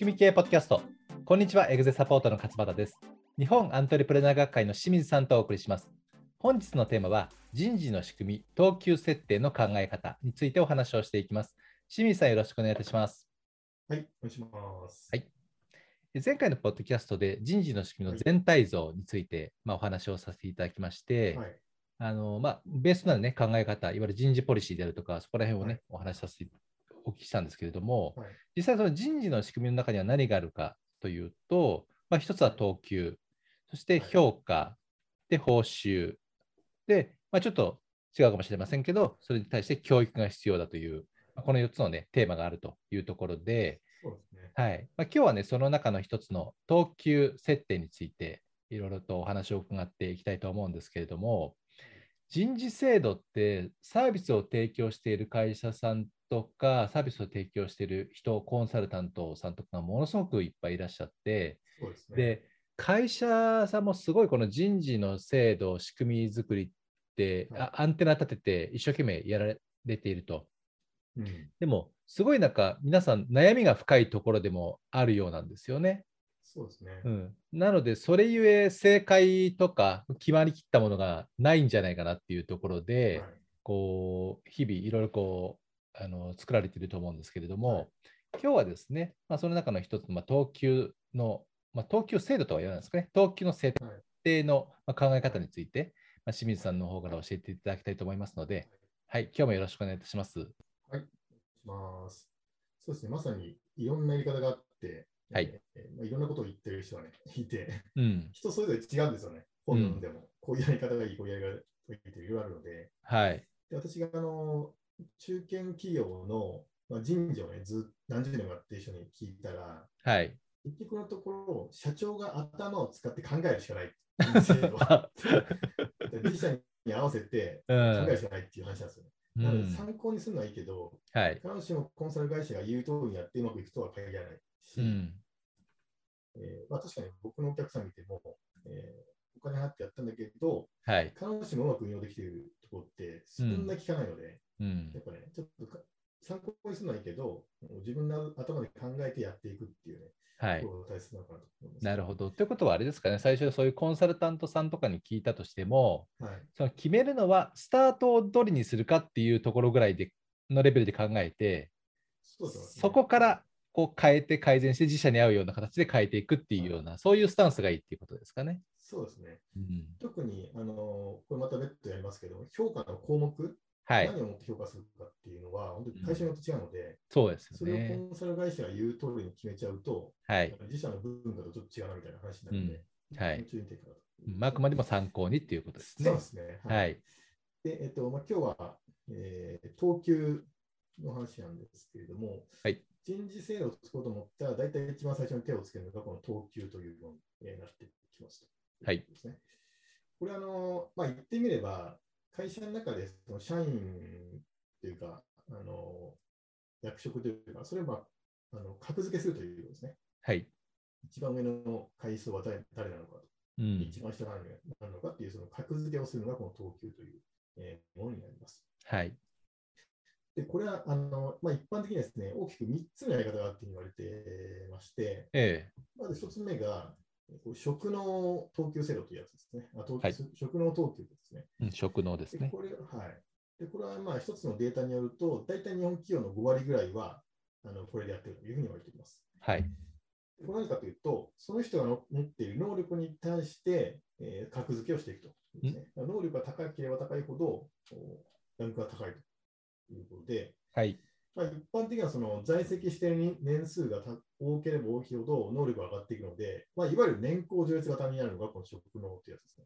組み系ポッドキャスト。こんにちは、エグゼサポートの勝俣です。日本アントレプレナー学会の清水さんとお送りします。本日のテーマは、人事の仕組み、等級設定の考え方についてお話をしていきます。清水さん、よろしくお願いいたします。はい、お願いします。はい前回のポッドキャストで人事の仕組みの全体像について、まあ、お話をさせていただきまして、はい、あのまあ、ベースとなる、ね、考え方、いわゆる人事ポリシーであるとか、そこら辺をね、はいお話しさせてお聞きしたんですけれども、はい、実際その人事の仕組みの中には何があるかというと、まあ、一つは等級、そして評価、で報酬、で、まあ、ちょっと違うかもしれませんけど、それに対して教育が必要だという、まあこの4つの、ね、テーマがあるというところで、そうですね。はい。まあ、今日はね、その中の一つの等級設定について、いろいろとお話を伺っていきたいと思うんですけれども、人事制度ってサービスを提供している会社さんとか、サービスを提供している人、コンサルタントさんとかがものすごくいっぱいいらっしゃって、ですね。で、会社さんもすごいこの人事の制度、仕組み作りって、はいあアンテナ立てて一生懸命やられていると。うん、でも、すごいなんか皆さん悩みが深いところでもあるようなんですよね。そうですね。うん、なので、それゆえ正解とか決まりきったものがないんじゃないかなっていうところで、はいこう日々いろいろこうあの作られていると思うんですけれども、はい今日はですね、まあ、その中の一つ、まあ、等級の、まあ、等級制度とは言わないですかね、等級の設はい定のまあ考え方について、まあ、清水さんの方から教えていただきたいと思いますので、はい、今日もよろしくお願いいたします。はい、します。そうですね。まさにいろんな言い方があっいて、うん、人それぞれ違うんですよね。本読んでも、こういうやり方がいい、こういうやり方がいいっていろいろあるので、はい、で私があの中堅企業の、まあ、人事をね、ずっ何十年もやってる人に聞いたら、はい。結局のところ、社長が頭を使って考えるしかない。自社に合わせて考うんえるしかないっていう話なんですよね。うなのでん参考にするのはいいけど、はい。必ずしもコンサル会社が言う通りにやってうまくいくとは限らないし、うん。えーまあ、確かに僕のお客さん見ても、えーお金払ってやったんだけど、はい。必ずしもうまく運用できているところって、そんな聞かないので、うんやっぱね、ちょっとか参考にするのはいいけど、自分の頭で考えてやっていくっていうね、はい大切なのかなと思います。なるほど。ということはあれですかね、最初そういうコンサルタントさんとかに聞いたとしても、はい。その決めるのはスタートをどれにするかっていうところぐらいでのレベルで考えて、そねそこからこう変えて改善して自社に合うような形で変えていくっていうような、そういうスタンスがいいっていうことですかね。そうですね。うん、特に、あのこれまた別途やりますけど、評価の項目、はい。何をもって評価するかっていうのは、本当に会社によって違うので、そうですそれを。コンサル会社が言う通りに決めちゃうと、はい。自社の文化とちょっと違うなみたいな話になるので、はい。注意点かなとうんあくまでも参考にっていうことですねそうで。すね。はい。で、えっと、まあ、今日は、えー、等級の話なんですけれども、はい人事制度を作ろうと思ったら、大体一番最初に手をつけるのが、この等級というのにえーなってきますと。はいですね。これあの、まあ、言ってみれば、会社の中でその社員というか、あの役職というか、それを、まあ、あの格付けするということですね。はい。一番上の階層は誰誰なのかと。うん。一番下なるのかっていうその格付けをするのがこの等級という、えーものになります。はい。で、これはあの、まあ、一般的にはですね、大きく3つのやり方があって言われてまして、えまず1つ目が、こう職能等級制度というやつですね。あ等級はい職能等級ですね。えうん職能ですね。でこれはい、でこれはまあ一つのデータによると、大体日本企業の5割ぐらいはあのこれでやっているというふうに言われています。はい。でこれ何かというと、その人がの持っている能力に対して、えー格付けをしていくとね。能力が高ければ高いほど、ランクが高いとはい。まあ、一般的にはその在籍している年数がた多ければ大きいほど能力が上がっていくので、まあ、いわゆる年功序列型になるのがこの職能というやつですね。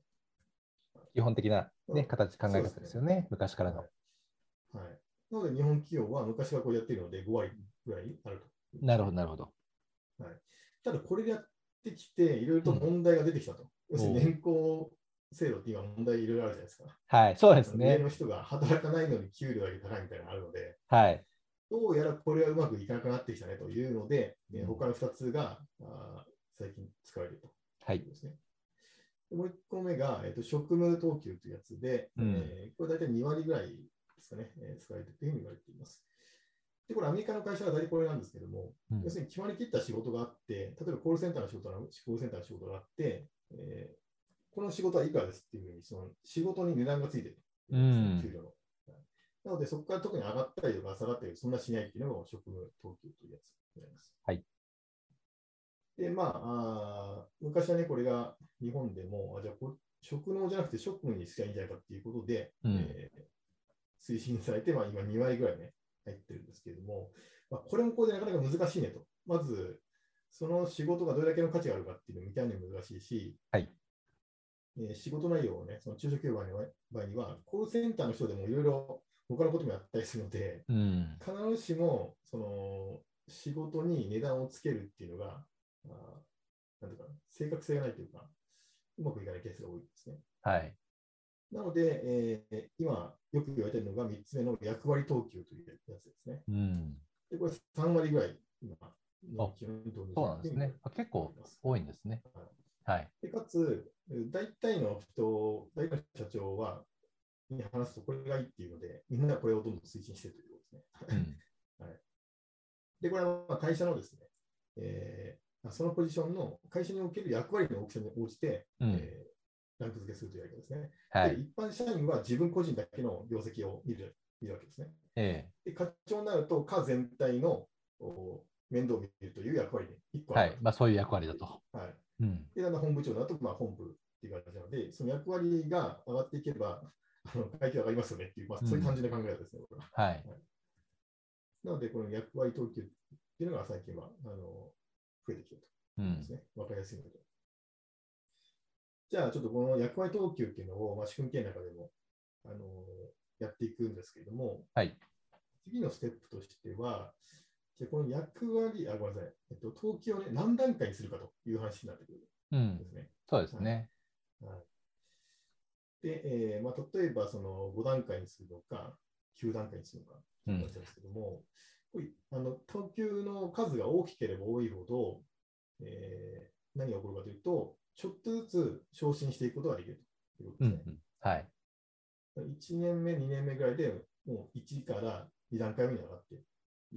基本的な、ね、うん形、考え方ですよね。昔からの。はい。なので日本企業は昔からこうやっているので5割ぐらいあると。なるほど、なるほど。ただこれでやってきて、いろいろと問題が出てきたと。要するに年功制度って今問題いろいろあるじゃないですか。はい。そうです上ね。の人が働かないのに給料だけ高いみたいなのがあるので、はい。どうやらこれはうまくいかなくなってきたねというので、えうん他の2つがあー最近使われると。はいいう。ですね。でもう1個目が、えー、と職務等級というやつで、うんえーこれ大体2割ぐらいですかね、えー使われているというふうに言われています。で、これアメリカの会社は大体これなんですけども、うん要するに決まりきった仕事があって、例えばコールセンターの仕事がコールセンターの仕事があって、の仕事はいくらですっていうふうに、その仕事に値段がついてる、うん給料の。はいなので、そこから特に上がったりとか下がったり、そんなしないっていうのが職務等級というやつになります。はい。で、まああー昔はね、これが日本でも、あじゃあこ、職能じゃなくて職務にすりゃいいんじゃないかっていうことで、うんえー推進されて、まあ、今2割ぐらいね、入ってるんですけれども、まあ、これもこれでなかなか難しいねと。まず、その仕事がどれだけの価値があるかっていうのを見たいのも難しいし、はいえー仕事内容をね、その中小企業の場合には、コールセンターの人でもいろいろ他のこともやったりするので、うん。必ずしもその仕事に値段をつけるっていうのが、あーなんていうかな、正確性がないというか、うまくいかないケースが多いですね。はい。なので、えー今よく言われているのが3つ目の役割等級というやつですね。うん。でこれ3割ぐらい今、基本に導入そうなんですね。あ結構多いんですね。はい。でかつ、大体の人、大体の社長は、に話すとこれがいいっていうので、みんなこれをどんどん推進しているということですね。うん。で、これはまあ会社のですね、えーそのポジションの会社における役割の大きさに応じて、うんえーランク付けするというわけですね。ではい。一般社員は自分個人だけの業績を見る見るわけですね。えで課長になると、課全体のお面倒を見るという役割に1えはい個ある。。まあそういう役割だと。はいうん。で、だんだん本部長になると、まあ、本部っていう感じなので、その役割が上がっていけば、あの階級上がりますよねっていう、まあ、そういう感じの考え方ですね、これは。はい。なので、この役割等級っていうのが最近はあの増えてきてるうんとです。ね。わかりやすいので。じゃあ、ちょっとこの役割等級っていうのを、まあ、仕組み系の中でもあのやっていくんですけれども、はい。次のステップとしては、じゃあこの役割、あ、ごめんなさい、えっと、等級をね、何段階にするかという話になってくるうんんで。すね。そうですね。はい、で、えーまあ、例えばその5段階にするのか、9段階にするのか、うん話なんですけども、これあの等級の数が大きければ多いほど、えー何が起こるかというと、ちょっとずつ昇進していくことができるということうん。うですね。んはい。1年目、2年目ぐらいでもう1から2段階目に上がって、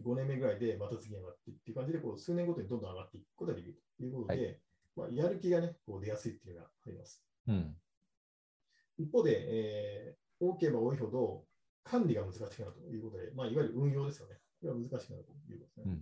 5年目ぐらいでまた次に上がってっていう感じで、こう数年ごとにどんどん上がっていくことができるということで、まあ、やる気がね、こう出やすいっていうのがあります。うん。一方で、えー多ければ多いほど管理が難しくなるということで、まあ、いわゆる運用ですよね。これは難しくなるということですね。うん。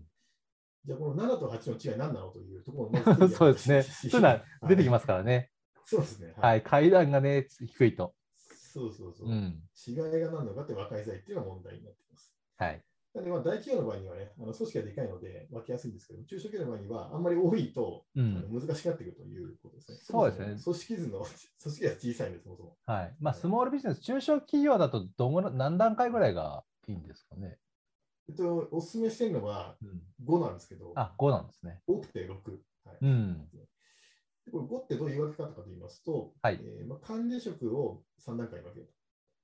じゃあ、この7と8の違い何なのというところをまず そうですね。そういうのは出てきまますからね。す。そうですね。。はいい。階段がね、低いと。そうそうそう。うん。違いが何なのかって分かりづらいっていうのが問題になってきます。はい。なので、まあ、大企業の場合にはね、あの組織がでかいので分けやすいんですけど、中小企業の場合にはあんまり多いと、あうん。の難しくなってくるということですね。そうですね組織図の、組織が小さいんです、そもそも。はい。まあ、スモールビジネス、中小企業だとどんぐらい、何段階ぐらいがいいんですかね？えっと、お勧めしてるのはうん。5なんですけど、あ、5なんですね。多くて6。はいうん。でこれ5ってどういう分け方かと言いますと、はいえーまあ、管理職を3段階に分けると。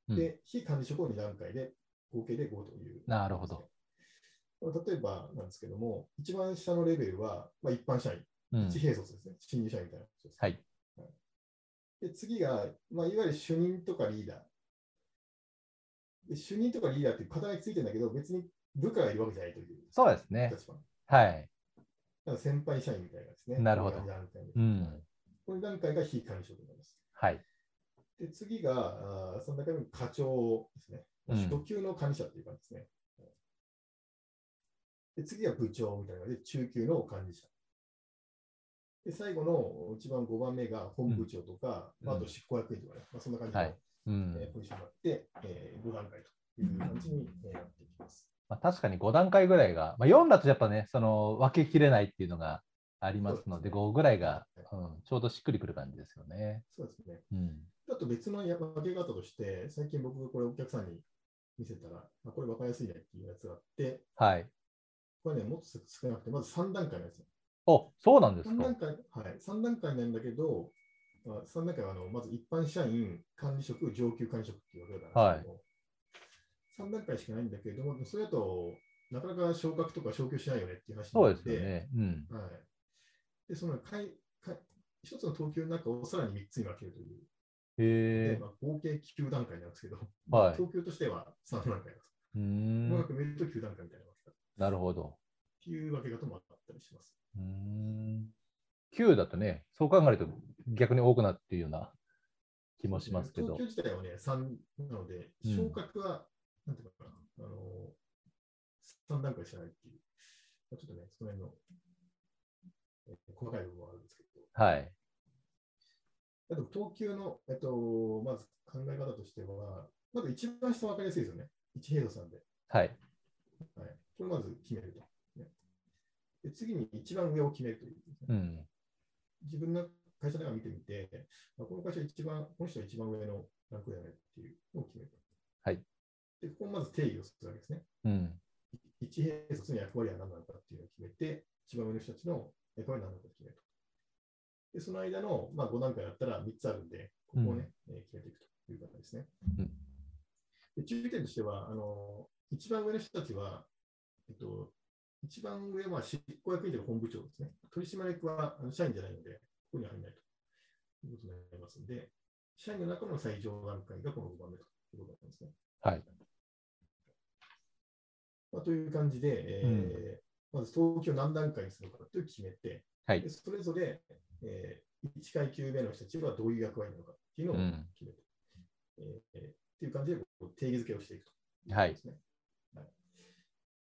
うんで、非管理職を2段階で、合計で5という、なるほど。例えばなんですけども、一番下のレベルは、まあ、一般社員、うん。一兵卒ですね、新入社員みたいな人です。はい。で次が、まあ、いわゆる主任とかリーダー。で主任とかリーダーっていう肩書きついてるんだけど、別に部下がいるわけじゃないというそうですね。はい。だから先輩社員みたいなですね。なるほどうんはいこの段階が非管理職になります。はい。で、次が、あーその中身課長ですね。うん初級の管理者っていう感じですね。で、次が部長みたいなので、中級の管理者。で、最後の一番5番目が本部長とか、うんまあ、あと執行役員とかね、まあ、そんな感じの、はいうんえーポジションになって、えー5段階という感じにえーなっていきます。まあ、確かに5段階ぐらいが、まあ、4だとやっぱね、その分けきれないっていうのがありますので、そうですね5ぐらいが、はうん、ちょうどしっくりくる感じですよね。そうですね。うん。あと別のや分け方として、最近僕これお客さんに見せたら、あこれ分かりやすいねっていうやつがあって、はい。これね、もっと少なくて、まず3段階のやつ。おそうなんです3か段。階、はい、3段階なんだけど、まあ、3段階はあのまず一般社員、管理職、上級管理職っていうわけなんですけども、3段階しかないんだけれども、それだとなかなか昇格とか昇給しないよねっていう話にそうなって、ですよね。うん。はい、でその階階一つの等級の中をさらに3つに分けるという、へまあ、合計9段階なんですけど、はい 等級としては3段階です。うーん。細かく見ると9段階みたいななるほど。っていう分け方もあったりします。うーん。9だとね、そう考えると逆に多くなっているような気もしますけど東。京自体はね、3なので、うん昇格は、なんていうのかな、あの3段階しかないっていう、まあちょっとね、その辺の、えー細かい部分はあるんですけど、はい。あと東急の、えっと、まず考え方としては、まず一番下分かりやすいですよね。1平米さんで。はい。はい、これまず決めると、ねで。次に一番上を決めるというね、うん。自分の会社の中見てみて、まあ、この会社一番、この人は一番上のランクだよねっていうのを決めると。はい。で、ここをまず定義をするわけですね。うん。一平卒の役割は何なのかっていうのを決めて、一番上の人たちの役割は何なのか決めると。で、その間の、まあ、5段階だったら3つあるんで、ここをね、えー決めていくという感じですね。うんで注意点としては、あの一番上の人たちは、えっと、一番上は執行役員というか本部長ですね。取締役は社員じゃないので、ここには入らないということになりますので、社員の中の最上段階がこの5番目ということなんですね。はい。まあ、という感じで、えーまず東京を何段階にするのかという決めて、はいでそれぞれ、え1階級目の人たちはどういう役割なのかっていうのをうん決めて、えーっていう感じでこう定義づけをしていくというはい。はい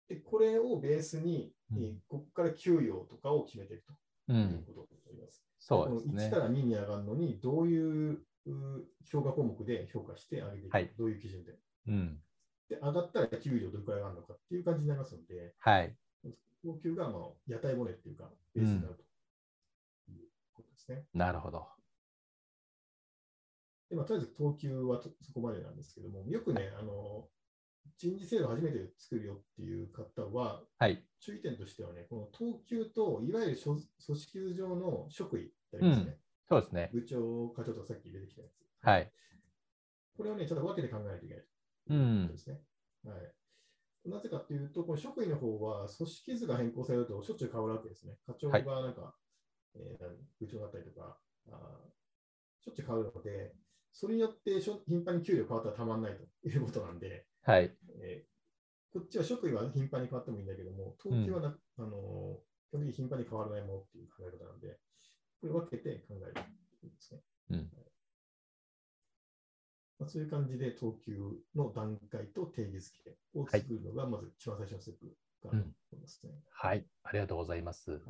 でこれをベースに、うんえーここから給与とかを決めていくとう。いうんことになります。そうですねこの1。から2に上がるのに、どういうう評価項目で評価して上げていくか、はいどういう基準で。うん。で、上がったら給料どれくらい上がるのかっていう感じになりますので、はい。要求がまあ屋台骨っていうか、ベースになるということですね。なるほど。でまあ、とりあえず等級はとそこまでなんですけども、よくね、あの人事制度初めて作るよっていう方は、はい。注意点としてはね、この等級といわゆる所組織図上の職位ってありますね。そうですね。部長、課長とかさっき出てきたやつ。はい。これをね、ちょっと分けて考えないといけないとういうこんとで。すね。はい、なぜかというと、この職位の方は組織図が変更されるとしょっちゅう変わるわけですね。課長がなんか、えー部長だったりとかあー、しょっちゅう変わるので、それによってしょ頻繁に給料変わったらたまんないということなんで、はい。えーこっちは職位は頻繁に変わってもいいんだけども、登記はな、あのー基本的に頻繁に変わらないものっていう考え方なんで、これ分けて考えるということですね。うん。まあ、そういう感じで等級の段階と定義付けを作るのが、まず一番最初のステップかなと思いますね。はい。ありがとうございます。はい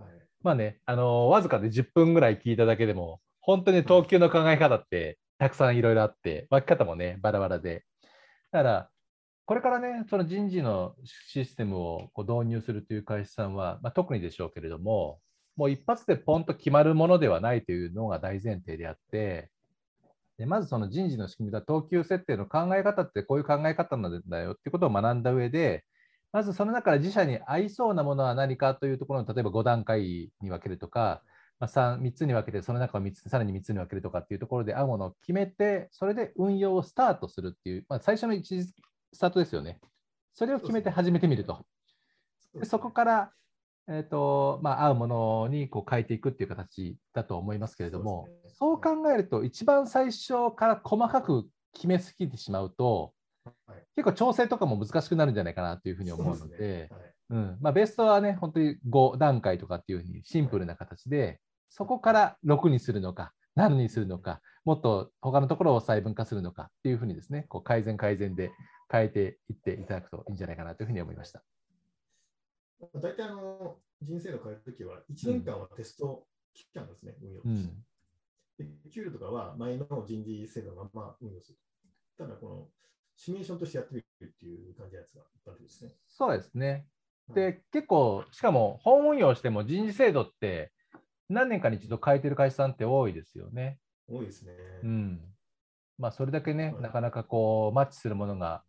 まあね、あのわずかで10分ぐらい聞いただけでも、本当に投球の考え方ってたくさんいろいろあって、分け方もね、バラバラで。だから、これからね、その人事のシステムをこう導入するという会社さんは、まあ、特にでしょうけれども、もう一発でポンと決まるものではないというのが大前提であって、でまずその人事の仕組みだ、等級設定の考え方ってこういう考え方なんだよっていうことを学んだ上で、まずその中から自社に合いそうなものは何かというところの、例えば5段階に分けるとか、まあ、3, 3つに分けて、その中を3つ、さらに3つに分けるとかっていうところで合うものを決めて、それで運用をスタートするっていう、まあ、最初の一時スタートですよね。それを決めて始めてみると。でそこから、えーとまあ、合うものにこう変えていくっていう形だと思いますけれども、そう考えると、一番最初から細かく決めすぎてしまうと、はい。結構調整とかも難しくなるんじゃないかなというふうに思うので、ベストはね、本当に5段階とかっていうふうにシンプルな形で、そこから6にするのか、7にするのか、もっと他のところを細分化するのかっていうふうにですね、こう改善改善で変えていっていただくといいんじゃないかなというふうに思いました。まあ大体あの人生を変えるときは、1年間はテスト期間ですね、運用としてうん、で給料とかは前の人事制度のまま運用する。ただ、このシミュレーションとしてやってみるっていう感じのやつが一般的ですね。そうですね。はいで、結構、しかも本運用しても人事制度って何年かに一度変えてる会社さんって多いですよね。多いですね。うん。まあ、それだけね、はいなかなかこう、マッチするものが、あ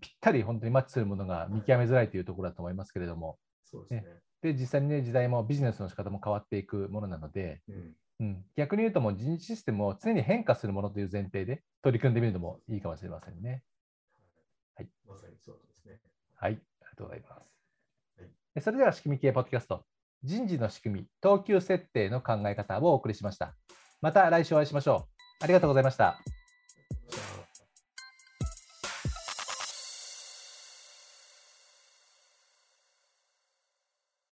ぴったり本当にマッチするものが見極めづらいというところだと思いますけれども、そうですね。で、実際にね、時代もビジネスの仕方も変わっていくものなので、うんうん、逆に言うともう人事システムを常に変化するものという前提で取り組んでみるのもいいかもしれませんね。はいまさにそうですね。はい、ありがとうございます。はいでそれでは仕組み系ポッドキャスト、人事の仕組み、等級設定の考え方をお送りしました。また来週お会いしましょう。ありがとうございました。